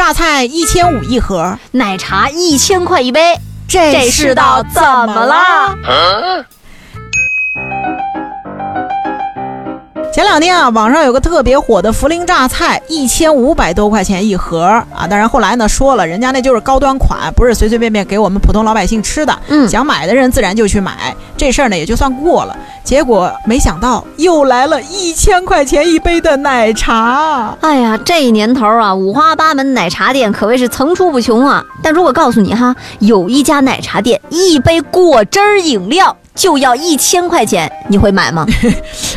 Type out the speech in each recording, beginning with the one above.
榨菜一千五一盒，奶茶一千块一杯，这世道怎么了？前两天啊，网上有个特别火的涪陵榨菜，一千五百多块钱一盒啊。当然后来呢说了，人家那就是高端款，不是随随便便给我们普通老百姓吃的。嗯想买的人自然就去买，这事儿呢也就算过了。结果没想到又来了一千块钱一杯的奶茶。哎呀，这年头啊，五花八门奶茶店可谓是层出不穷啊。但如果告诉你哈，有一家奶茶店一杯果汁儿饮料就要一千块钱，你会买吗？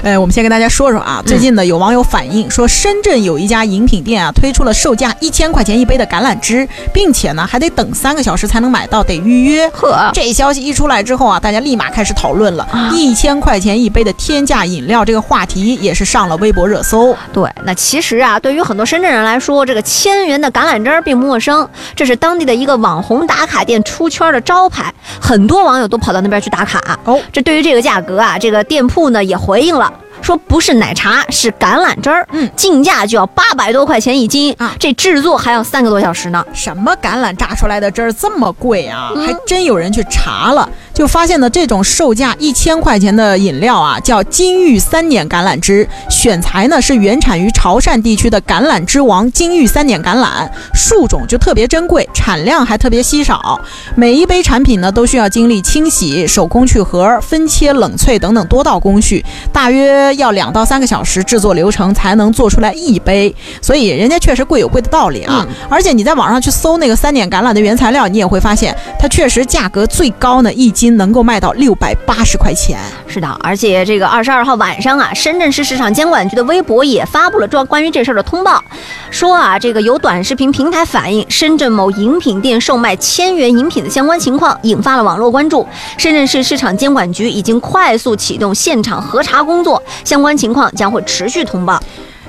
呃，我们先跟大家说说啊，最近呢有网友反映说，深圳有一家饮品店啊推出了售价一千块钱一杯的橄榄汁，并且呢还得等三个小时才能买到，得预约。呵，这消息一出来之后啊，大家立马开始讨论了。一千块钱一杯的天价饮料这个话题也是上了微博热搜。对，那其实啊，对于很多深圳人来说，这个千元的橄榄汁儿并不陌生，这是当地的一个网红打卡店出圈的招牌，很多网友都跑到那边去打卡。哦，这对于这个价格啊，这个店铺呢也回应了。说不是奶茶，是橄榄汁儿，嗯进价就要八百多块钱一斤啊这制作还要三个多小时呢。什么橄榄榨出来的汁儿这么贵啊？嗯还真有人去查了，就发现呢，这种售价一千块钱的饮料啊，叫金玉三碾橄榄枝，选材呢是原产于潮汕地区的橄榄之王金玉三碾橄榄，树种就特别珍贵，产量还特别稀少。每一杯产品呢都需要经历清洗、手工去核、分切、冷萃等等多道工序，大约要两到三个小时制作流程才能做出来一杯，所以人家确实贵有贵的道理啊。嗯而且你在网上去搜那个三碾橄榄的原材料，你也会发现它确实价格最高呢，一斤能够卖到六百八十块钱。是的，而且这个二十二号晚上啊，深圳市市场监管局的微博也发布了这关于这事儿的通报，说啊，这个有短视频平台反映深圳某饮品店售卖千元饮品的相关情况，引发了网络关注。深圳市市场监管局已经快速启动现场核查工作，相关情况将会持续通报。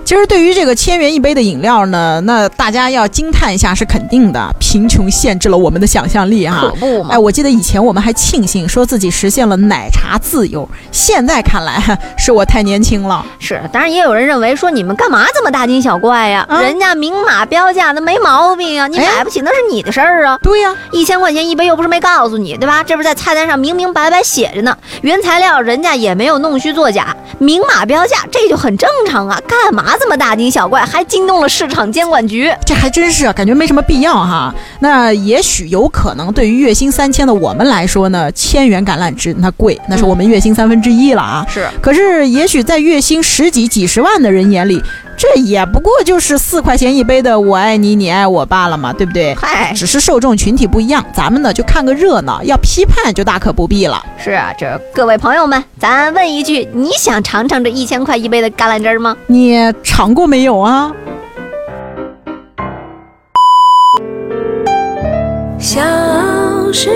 其实对于这个千元一杯的饮料呢，那大家要惊叹一下是肯定的，贫穷限制了我们的想象力哈、不嘛哎，我记得以前我们还庆幸说自己实现了奶茶自由，现在看来 是我太年轻了。是，当然也有人认为说你们干嘛这么大惊小怪呀？啊人家明码标价那没毛病啊，你哎买不起那是你的事儿啊。对呀、一千块钱一杯又不是没告诉你，对吧？这不是在菜单上明明白白写着呢，原材料人家也没有弄虚作假，明码标价，这就很正常啊。干嘛这么大惊小怪，还惊动了市场监管局？这还真是啊，感觉没什么必要哈。那也许有可能，对于月薪三千的我们来说呢，千元橄榄枝那贵，那是我们月薪三分之一了啊。是，可是，也许在月薪十几、几十万的人眼里，这也不过就是四块钱一杯的“我爱你，你爱我”罢了嘛，对不对？嗨，只是受众群体不一样，咱们呢就看个热闹，要批判就大可不必了。是啊，这各位朋友们，咱问一句，你想尝尝这一千块一杯的橄榄汁儿吗？你尝过没有啊？小时